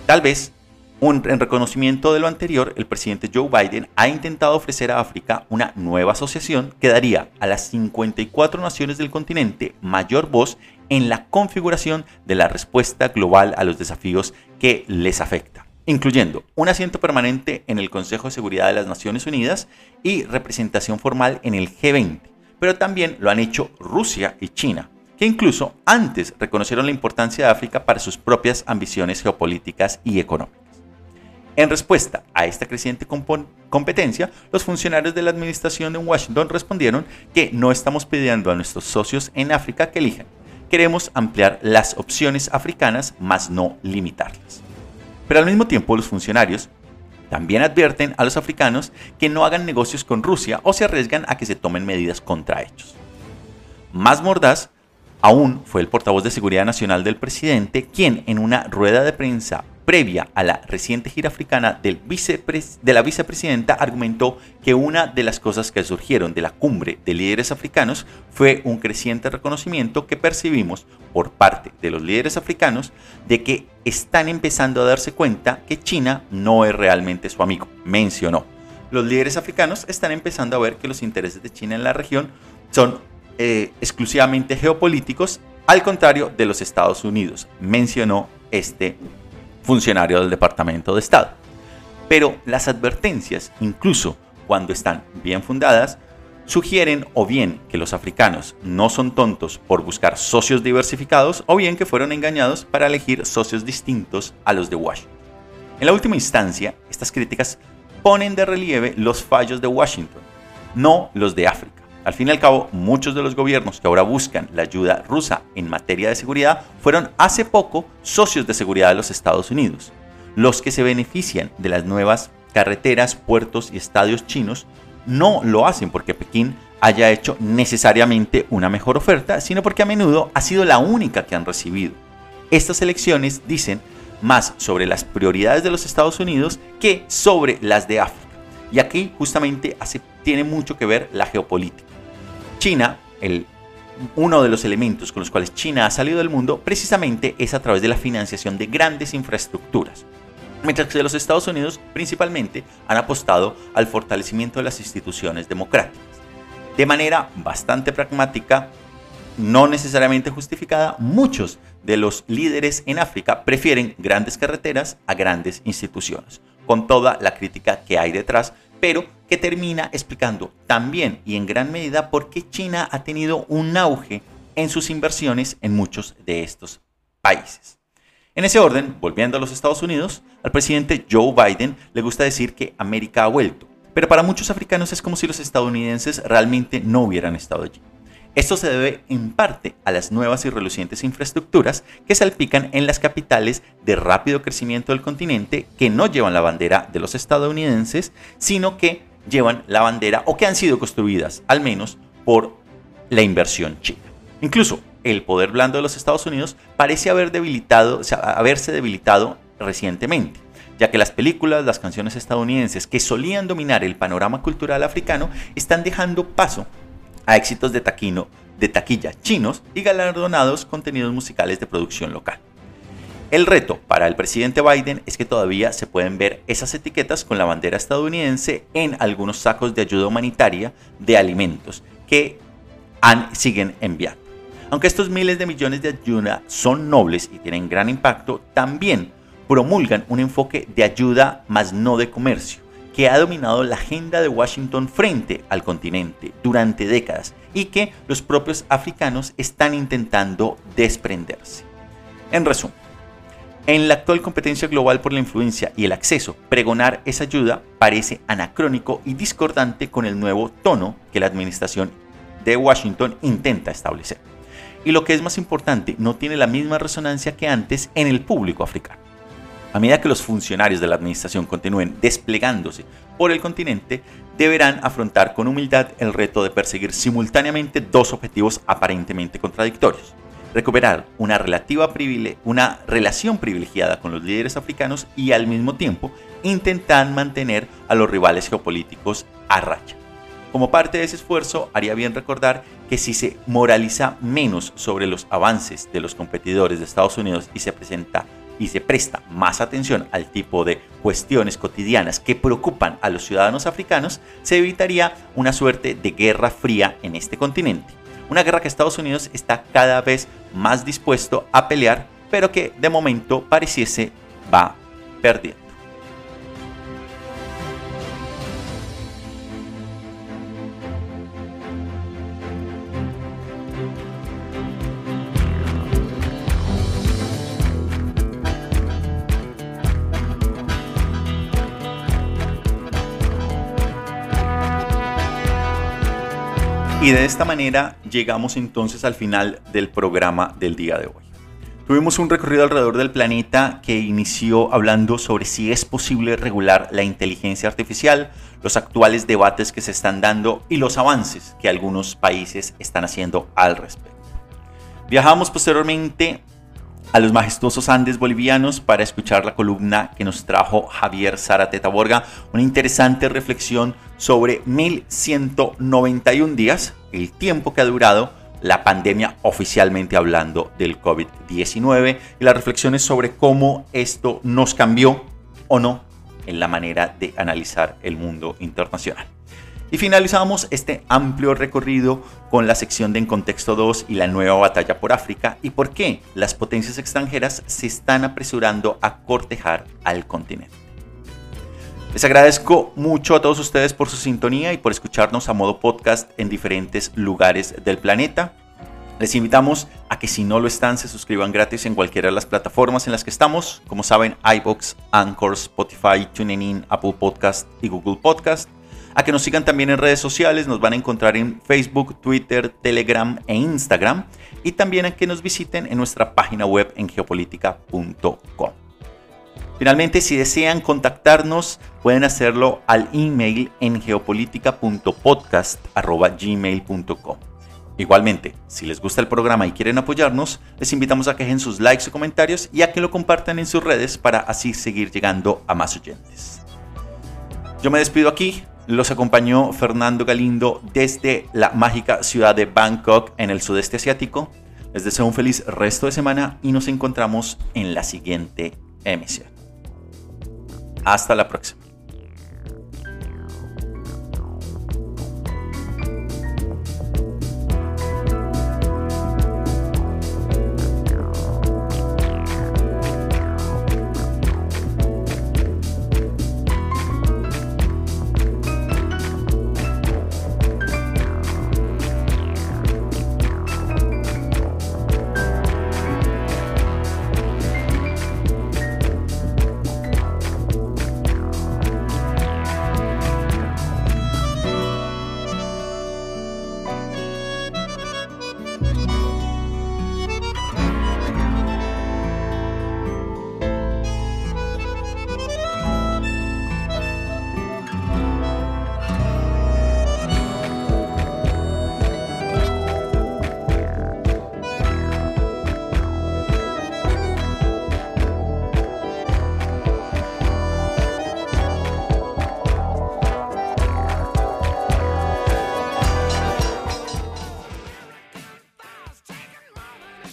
Tal vez en reconocimiento de lo anterior, el presidente Joe Biden ha intentado ofrecer a África una nueva asociación que daría a las 54 naciones del continente mayor voz en la configuración de la respuesta global a los desafíos que les afecta, incluyendo un asiento permanente en el Consejo de Seguridad de las Naciones Unidas y representación formal en el G20. Pero también lo han hecho Rusia y China, que incluso antes reconocieron la importancia de África para sus propias ambiciones geopolíticas y económicas. En respuesta a esta creciente competencia, los funcionarios de la administración de Washington respondieron que no estamos pidiendo a nuestros socios en África que elijan. Queremos ampliar las opciones africanas, más no limitarlas. Pero al mismo tiempo los funcionarios también advierten a los africanos que no hagan negocios con Rusia o se arriesgan a que se tomen medidas contra ellos. Más mordaz aún fue el portavoz de Seguridad Nacional del presidente quien en una rueda de prensa previa a la reciente gira africana del de la vicepresidenta, argumentó que una de las cosas que surgieron de la cumbre de líderes africanos fue un creciente reconocimiento que percibimos por parte de los líderes africanos de que están empezando a darse cuenta que China no es realmente su amigo, mencionó. Los líderes africanos están empezando a ver que los intereses de China en la región son eh, exclusivamente geopolíticos, al contrario de los Estados Unidos, mencionó este funcionario del Departamento de Estado. Pero las advertencias, incluso cuando están bien fundadas, sugieren o bien que los africanos no son tontos por buscar socios diversificados o bien que fueron engañados para elegir socios distintos a los de Washington. En la última instancia, estas críticas ponen de relieve los fallos de Washington, no los de África. Al fin y al cabo, muchos de los gobiernos que ahora buscan la ayuda rusa en materia de seguridad fueron hace poco socios de seguridad de los Estados Unidos. Los que se benefician de las nuevas carreteras, puertos y estadios chinos no lo hacen porque Pekín haya hecho necesariamente una mejor oferta, sino porque a menudo ha sido la única que han recibido. Estas elecciones dicen más sobre las prioridades de los Estados Unidos que sobre las de África. Y aquí justamente tiene mucho que ver la geopolítica. China, uno de los elementos con los cuales China ha salido del mundo precisamente es a través de la financiación de grandes infraestructuras. Mientras que los Estados Unidos principalmente han apostado al fortalecimiento de las instituciones democráticas. De manera bastante pragmática, no necesariamente justificada, muchos de los líderes en África prefieren grandes carreteras a grandes instituciones, con toda la crítica que hay detrás pero que termina explicando también y en gran medida por qué China ha tenido un auge en sus inversiones en muchos de estos países. En ese orden, volviendo a los Estados Unidos, al presidente Joe Biden le gusta decir que América ha vuelto, pero para muchos africanos es como si los estadounidenses realmente no hubieran estado allí. Esto se debe en parte a las nuevas y relucientes infraestructuras que salpican en las capitales de rápido crecimiento del continente que no llevan la bandera de los estadounidenses, sino que llevan la bandera o que han sido construidas al menos por la inversión china. Incluso el poder blando de los Estados Unidos parece haber debilitado, haberse debilitado recientemente ya que las películas, las canciones estadounidenses que solían dominar el panorama cultural africano están dejando paso a éxitos de, taquino, de taquilla chinos y galardonados contenidos musicales de producción local. El reto para el presidente Biden es que todavía se pueden ver esas etiquetas con la bandera estadounidense en algunos sacos de ayuda humanitaria de alimentos que han, siguen enviando. Aunque estos miles de millones de ayuda son nobles y tienen gran impacto, también promulgan un enfoque de ayuda más no de comercio, que ha dominado la agenda de Washington frente al continente durante décadas y que los propios africanos están intentando desprenderse. En resumen, en la actual competencia global por la influencia y el acceso, pregonar esa ayuda parece anacrónico y discordante con el nuevo tono que la administración de Washington intenta establecer. Y lo que es más importante, no tiene la misma resonancia que antes en el público africano. A medida que los funcionarios de la administración continúen desplegándose por el continente, deberán afrontar con humildad el reto de perseguir simultáneamente dos objetivos aparentemente contradictorios recuperar una, relativa una relación privilegiada con los líderes africanos y al mismo tiempo intentar mantener a los rivales geopolíticos a raya. Como parte de ese esfuerzo, haría bien recordar que si se moraliza menos sobre los avances de los competidores de Estados Unidos y se presenta y se presta más atención al tipo de cuestiones cotidianas que preocupan a los ciudadanos africanos, se evitaría una suerte de guerra fría en este continente. Una guerra que Estados Unidos está cada vez más dispuesto a pelear, pero que de momento pareciese va perdiendo. Y de esta manera llegamos entonces al final del programa del día de hoy. Tuvimos un recorrido alrededor del planeta que inició hablando sobre si es posible regular la inteligencia artificial, los actuales debates que se están dando y los avances que algunos países están haciendo al respecto. Viajamos posteriormente a los majestuosos Andes bolivianos para escuchar la columna que nos trajo Javier Zárate Taborga, una interesante reflexión sobre 1191 días, el tiempo que ha durado la pandemia oficialmente hablando del COVID-19 y las reflexiones sobre cómo esto nos cambió o no en la manera de analizar el mundo internacional. Y finalizamos este amplio recorrido con la sección de En Contexto 2 y la nueva batalla por África y por qué las potencias extranjeras se están apresurando a cortejar al continente. Les agradezco mucho a todos ustedes por su sintonía y por escucharnos a modo podcast en diferentes lugares del planeta. Les invitamos a que si no lo están se suscriban gratis en cualquiera de las plataformas en las que estamos. Como saben, iBox, Anchor, Spotify, TuneIn, Apple Podcast y Google Podcast a que nos sigan también en redes sociales, nos van a encontrar en Facebook, Twitter, Telegram e Instagram y también a que nos visiten en nuestra página web en geopolítica.com. Finalmente, si desean contactarnos, pueden hacerlo al email en geopolítica.podcast.gmail.com. Igualmente, si les gusta el programa y quieren apoyarnos, les invitamos a que dejen sus likes o comentarios y a que lo compartan en sus redes para así seguir llegando a más oyentes. Yo me despido aquí, los acompañó Fernando Galindo desde la mágica ciudad de Bangkok en el sudeste asiático. Les deseo un feliz resto de semana y nos encontramos en la siguiente emisión. Hasta la próxima.